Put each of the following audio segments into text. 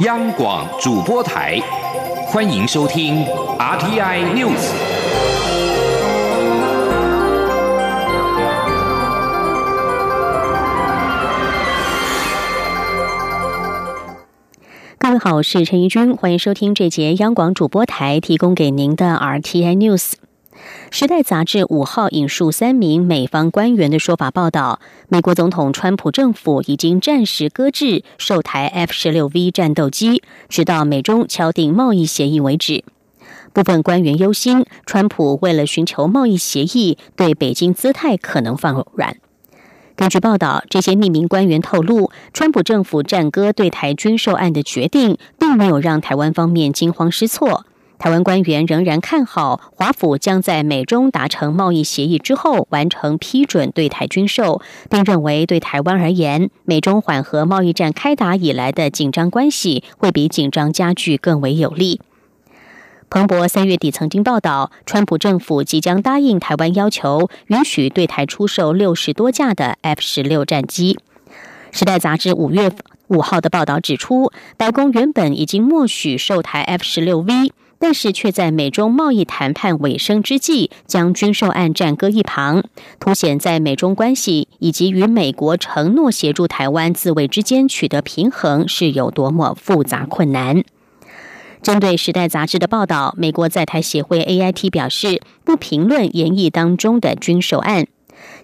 央广主播台，欢迎收听 RTI News。各位好，我是陈怡君，欢迎收听这节央广主播台提供给您的 RTI News。时代杂志五号引述三名美方官员的说法报道，美国总统川普政府已经暂时搁置售台 F 十六 V 战斗机，直到美中敲定贸易协议为止。部分官员忧心，川普为了寻求贸易协议，对北京姿态可能放软。根据报道，这些匿名官员透露，川普政府暂搁对台军售案的决定，并没有让台湾方面惊慌失措。台湾官员仍然看好华府将在美中达成贸易协议之后完成批准对台军售，并认为对台湾而言，美中缓和贸易战开打以来的紧张关系会比紧张加剧更为有利。彭博三月底曾经报道，川普政府即将答应台湾要求，允许对台出售六十多架的 F 十六战机。时代杂志五月五号的报道指出，白宫原本已经默许售台 F 十六 V。但是却在美中贸易谈判尾声之际，将军售案暂搁一旁，凸显在美中关系以及与美国承诺协助台湾自卫之间取得平衡是有多么复杂困难。针对《时代》杂志的报道，美国在台协会 AIT 表示不评论研议当中的军售案，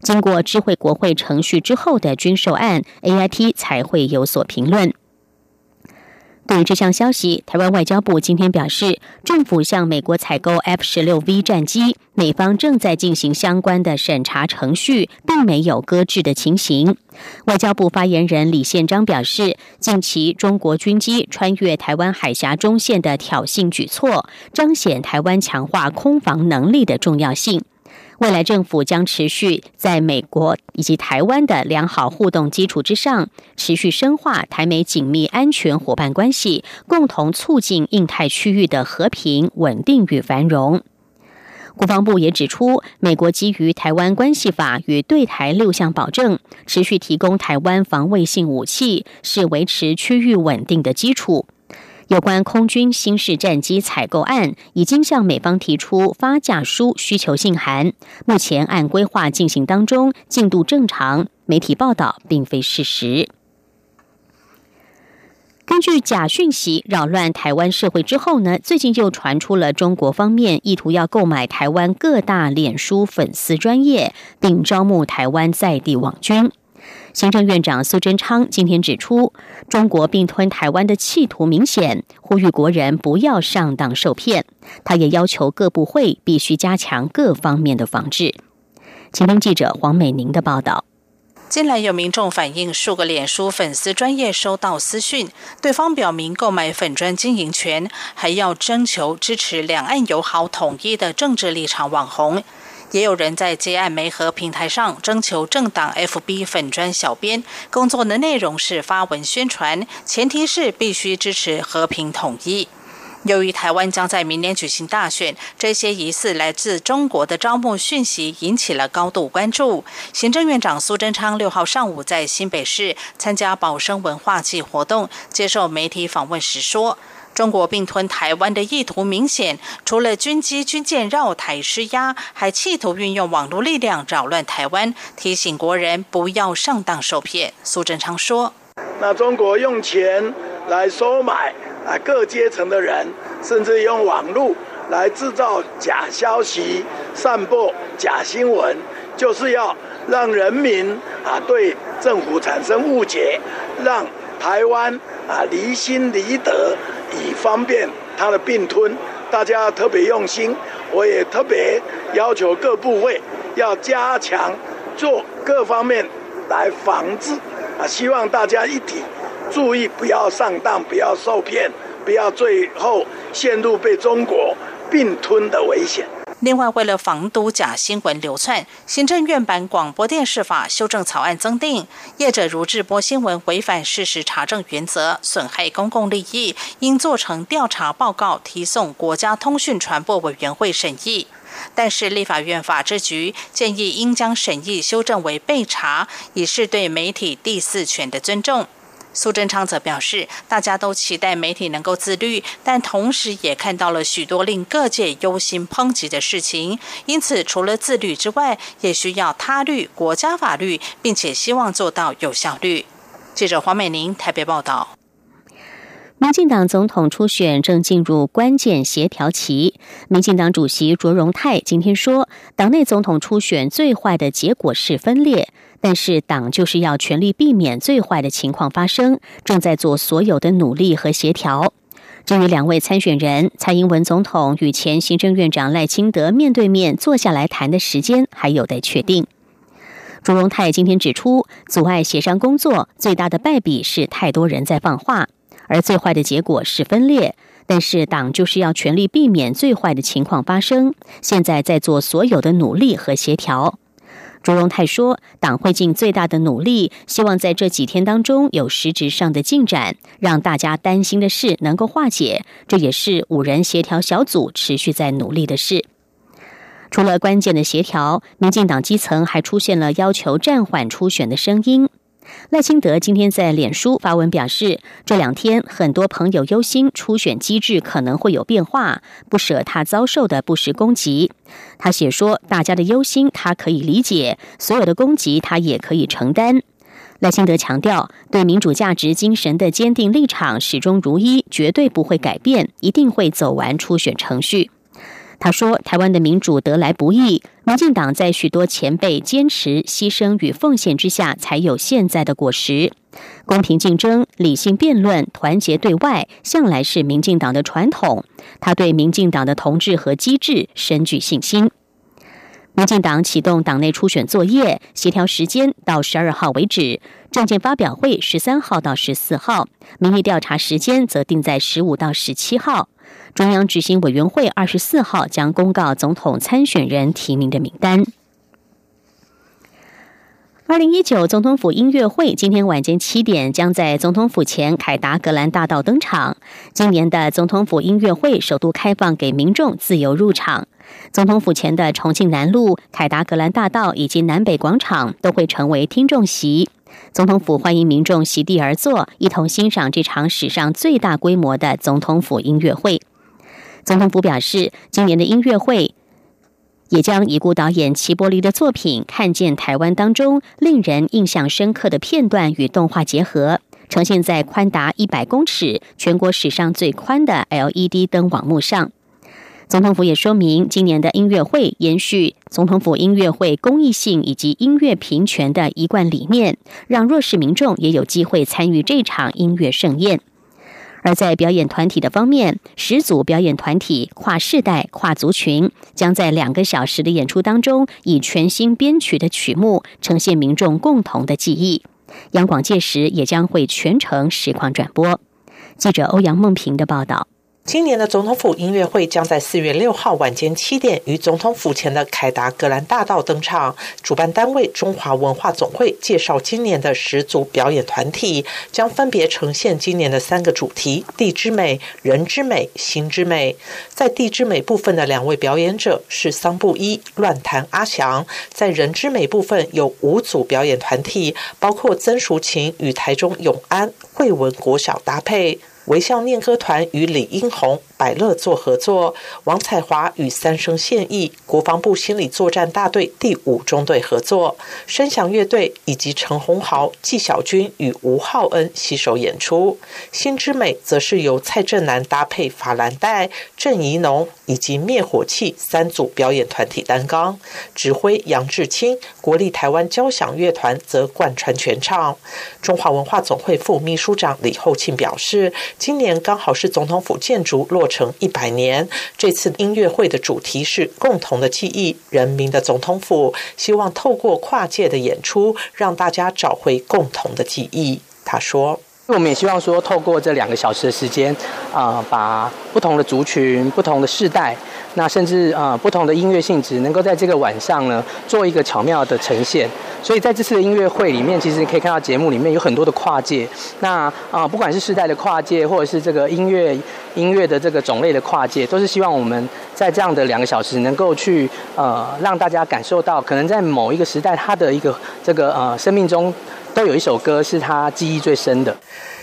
经过智慧国会程序之后的军售案，AIT 才会有所评论。对于这项消息，台湾外交部今天表示，政府向美国采购 F 十六 V 战机，美方正在进行相关的审查程序，并没有搁置的情形。外交部发言人李宪章表示，近期中国军机穿越台湾海峡中线的挑衅举措，彰显台湾强化空防能力的重要性。未来政府将持续在美国以及台湾的良好互动基础之上，持续深化台美紧密安全伙伴关系，共同促进印太区域的和平、稳定与繁荣。国防部也指出，美国基于《台湾关系法》与对台六项保证，持续提供台湾防卫性武器，是维持区域稳定的基础。有关空军新式战机采购案，已经向美方提出发价书需求信函，目前按规划进行当中，进度正常。媒体报道并非事实。根据假讯息扰乱台湾社会之后呢，最近就传出了中国方面意图要购买台湾各大脸书粉丝专业，并招募台湾在地网军。行政院长苏贞昌今天指出，中国并吞台湾的企图明显，呼吁国人不要上当受骗。他也要求各部会必须加强各方面的防治。请听记者黄美玲的报道。近来有民众反映，数个脸书粉丝专业收到私讯，对方表明购买粉专经营权，还要征求支持两岸友好统一的政治立场网红。也有人在接案媒合平台上征求政党 FB 粉专小编，工作的内容是发文宣传，前提是必须支持和平统一。由于台湾将在明年举行大选，这些疑似来自中国的招募讯息引起了高度关注。行政院长苏贞昌六号上午在新北市参加保生文化季活动，接受媒体访问时说。中国并吞台湾的意图明显，除了军机军舰绕台施压，还企图运用网络力量扰乱台湾，提醒国人不要上当受骗。苏贞昌说：“那中国用钱来收买啊各阶层的人，甚至用网络来制造假消息、散播假新闻，就是要让人民啊对政府产生误解，让台湾啊离心离德。”以方便他的并吞，大家特别用心。我也特别要求各部位要加强做各方面来防治啊！希望大家一体注意，不要上当，不要受骗，不要最后陷入被中国并吞的危险。另外，为了防堵假新闻流窜，行政院版广播电视法修正草案增订，业者如制播新闻违反事实查证原则，损害公共利益，应做成调查报告提送国家通讯传播委员会审议。但是，立法院法制局建议应将审议修正为备查，以示对媒体第四权的尊重。苏贞昌则表示，大家都期待媒体能够自律，但同时也看到了许多令各界忧心抨击的事情。因此，除了自律之外，也需要他律、国家法律，并且希望做到有效率。记者黄美玲台北报道。民进党总统初选正进入关键协调期。民进党主席卓荣泰今天说，党内总统初选最坏的结果是分裂，但是党就是要全力避免最坏的情况发生，正在做所有的努力和协调。至于两位参选人，蔡英文总统与前行政院长赖清德面对面坐下来谈的时间还有待确定。卓荣泰今天指出，阻碍协商工作最大的败笔是太多人在放话。而最坏的结果是分裂，但是党就是要全力避免最坏的情况发生。现在在做所有的努力和协调。朱荣泰说，党会尽最大的努力，希望在这几天当中有实质上的进展，让大家担心的事能够化解。这也是五人协调小组持续在努力的事。除了关键的协调，民进党基层还出现了要求暂缓初选的声音。赖清德今天在脸书发文表示，这两天很多朋友忧心初选机制可能会有变化，不舍他遭受的不实攻击。他写说，大家的忧心他可以理解，所有的攻击他也可以承担。赖清德强调，对民主价值精神的坚定立场始终如一，绝对不会改变，一定会走完初选程序。他说：“台湾的民主得来不易，民进党在许多前辈坚持、牺牲与奉献之下，才有现在的果实。公平竞争、理性辩论、团结对外，向来是民进党的传统。他对民进党的同志和机制深具信心。民进党启动党内初选作业，协调时间到十二号为止，证件发表会十三号到十四号，民意调查时间则定在十五到十七号。”中央执行委员会二十四号将公告总统参选人提名的名单。二零一九总统府音乐会今天晚间七点将在总统府前凯达格兰大道登场。今年的总统府音乐会首度开放给民众自由入场。总统府前的重庆南路、凯达格兰大道以及南北广场都会成为听众席。总统府欢迎民众席地而坐，一同欣赏这场史上最大规模的总统府音乐会。总统府表示，今年的音乐会也将已故导演齐柏林的作品《看见台湾》当中令人印象深刻的片段与动画结合，呈现在宽达一百公尺、全国史上最宽的 LED 灯网幕上。总统府也说明，今年的音乐会延续总统府音乐会公益性以及音乐平权的一贯理念，让弱势民众也有机会参与这场音乐盛宴。而在表演团体的方面，十组表演团体跨世代、跨族群，将在两个小时的演出当中，以全新编曲的曲目呈现民众共同的记忆。央广届时也将会全程实况转播。记者欧阳梦平的报道。今年的总统府音乐会将在四月六号晚间七点于总统府前的凯达格兰大道登场。主办单位中华文化总会介绍，今年的十组表演团体将分别呈现今年的三个主题：地之美、人之美、心之美。在地之美部分的两位表演者是桑布伊、乱弹阿翔；在人之美部分有五组表演团体，包括曾淑琴与台中永安惠文国小搭配。微笑念歌团与李英宏、百乐做合作，王彩华与三生现役国防部心理作战大队第五中队合作，声响乐队以及陈鸿豪、纪晓君与吴浩恩携手演出。心之美则是由蔡振南搭配法兰黛、郑怡农以及灭火器三组表演团体担纲，指挥杨志清，国立台湾交响乐团则贯穿全场。中华文化总会副秘书长李厚庆表示。今年刚好是总统府建筑落成一百年。这次音乐会的主题是“共同的记忆，人民的总统府”，希望透过跨界的演出，让大家找回共同的记忆。他说：“我们也希望说，透过这两个小时的时间，啊，把不同的族群、不同的世代。那甚至啊，不同的音乐性质能够在这个晚上呢，做一个巧妙的呈现。所以在这次的音乐会里面，其实可以看到节目里面有很多的跨界。那啊，不管是世代的跨界，或者是这个音乐音乐的这个种类的跨界，都是希望我们在这样的两个小时能够去呃，让大家感受到，可能在某一个时代，他的一个这个呃生命中，都有一首歌是他记忆最深的。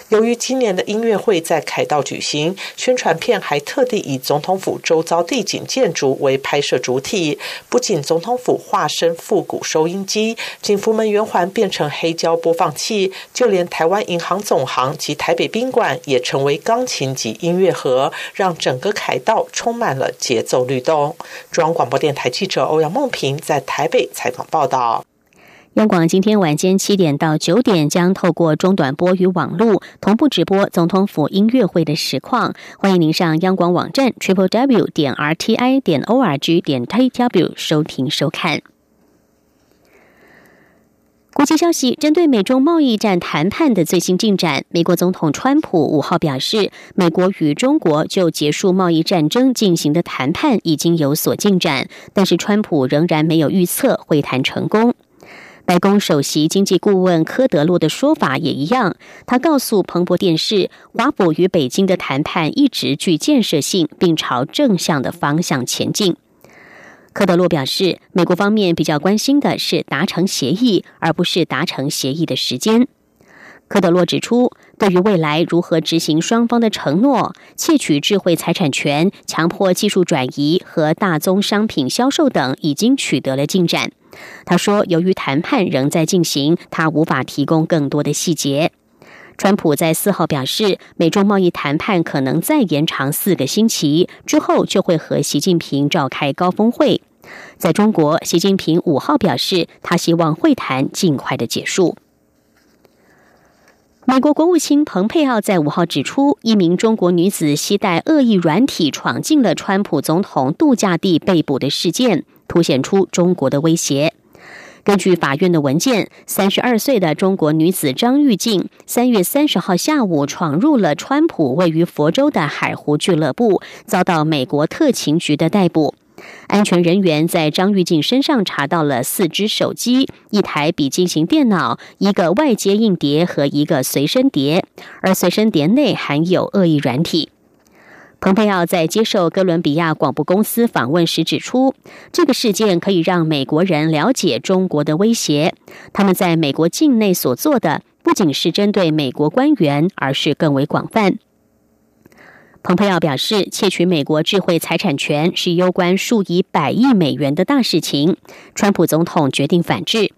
由于今年的音乐会在凯道举行，宣传片还特地以总统府周遭地景建筑为拍摄主体。不仅总统府化身复古收音机，景福门圆环变成黑胶播放器，就连台湾银行总行及台北宾馆也成为钢琴及音乐盒，让整个凯道充满了节奏律动。中央广播电台记者欧阳梦平在台北采访报道。央广今天晚间七点到九点将透过中短波与网络同步直播总统府音乐会的实况，欢迎您上央广网站 triple w 点 r t i 点 o r g 点 t w 收听收看。国际消息：针对美中贸易战谈判的最新进展，美国总统川普五号表示，美国与中国就结束贸易战争进行的谈判已经有所进展，但是川普仍然没有预测会谈成功。白宫首席经济顾问科德洛的说法也一样，他告诉彭博电视，华府与北京的谈判一直具建设性，并朝正向的方向前进。科德洛表示，美国方面比较关心的是达成协议，而不是达成协议的时间。科德洛指出，对于未来如何执行双方的承诺，窃取智慧财产权、强迫技术转移和大宗商品销售等，已经取得了进展。他说：“由于谈判仍在进行，他无法提供更多的细节。”川普在四号表示，美中贸易谈判可能再延长四个星期，之后就会和习近平召开高峰会。在中国，习近平五号表示，他希望会谈尽快的结束。美国国务卿蓬佩奥在五号指出，一名中国女子携带恶意软体闯进了川普总统度假地被捕的事件。凸显出中国的威胁。根据法院的文件，三十二岁的中国女子张玉静三月三十号下午闯入了川普位于佛州的海湖俱乐部，遭到美国特勤局的逮捕。安全人员在张玉静身上查到了四只手机、一台笔记型电脑、一个外接硬碟和一个随身碟，而随身碟内含有恶意软体。蓬佩奥在接受哥伦比亚广播公司访问时指出，这个事件可以让美国人了解中国的威胁。他们在美国境内所做的不仅是针对美国官员，而是更为广泛。蓬佩奥表示，窃取美国智慧财产权是攸关数以百亿美元的大事情。川普总统决定反制。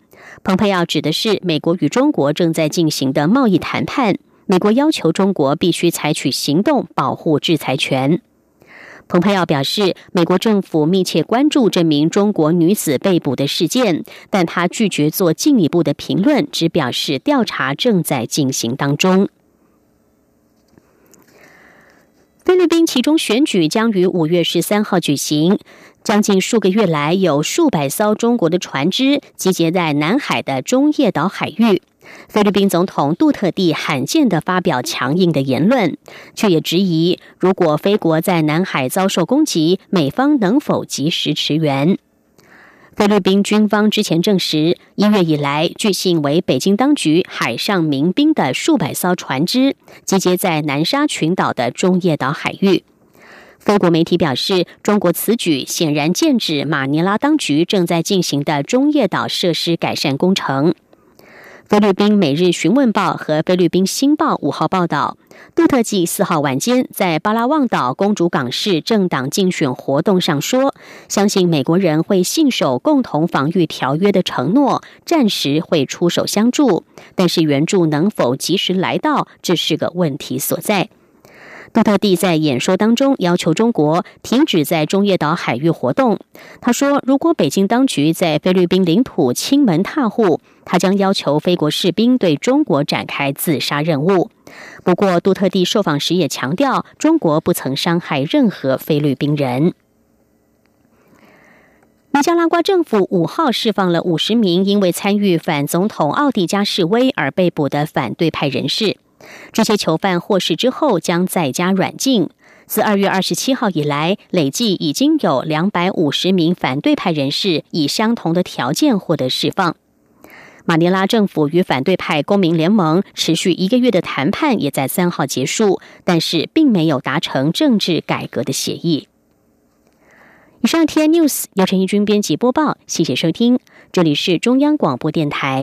蓬佩奥指的是美国与中国正在进行的贸易谈判。美国要求中国必须采取行动保护制裁权。蓬佩奥表示，美国政府密切关注这名中国女子被捕的事件，但他拒绝做进一步的评论，只表示调查正在进行当中。菲律宾其中选举将于五月十三号举行。将近数个月来，有数百艘中国的船只集结在南海的中业岛海域。菲律宾总统杜特地罕见地发表强硬的言论，却也质疑，如果菲国在南海遭受攻击，美方能否及时驰援？菲律宾军方之前证实，一月以来，据信为北京当局海上民兵的数百艘船只集结在南沙群岛的中业岛海域。菲国媒体表示，中国此举显然剑指马尼拉当局正在进行的中业岛设施改善工程。菲律宾《每日询问报》和《菲律宾新报》五号报道，杜特记四号晚间在巴拉望岛公主港市政党竞选活动上说，相信美国人会信守共同防御条约的承诺，暂时会出手相助，但是援助能否及时来到，这是个问题所在。杜特地在演说当中要求中国停止在中业岛海域活动。他说：“如果北京当局在菲律宾领土亲门踏户，他将要求菲国士兵对中国展开自杀任务。”不过，杜特地受访时也强调，中国不曾伤害任何菲律宾人。尼加拉瓜政府五号释放了五十名因为参与反总统奥蒂加示威而被捕的反对派人士。这些囚犯获释之后将在家软禁。自二月二十七号以来，累计已经有两百五十名反对派人士以相同的条件获得释放。马尼拉政府与反对派公民联盟持续一个月的谈判也在三号结束，但是并没有达成政治改革的协议。以上 T N News 由陈义军编辑播报，谢谢收听，这里是中央广播电台。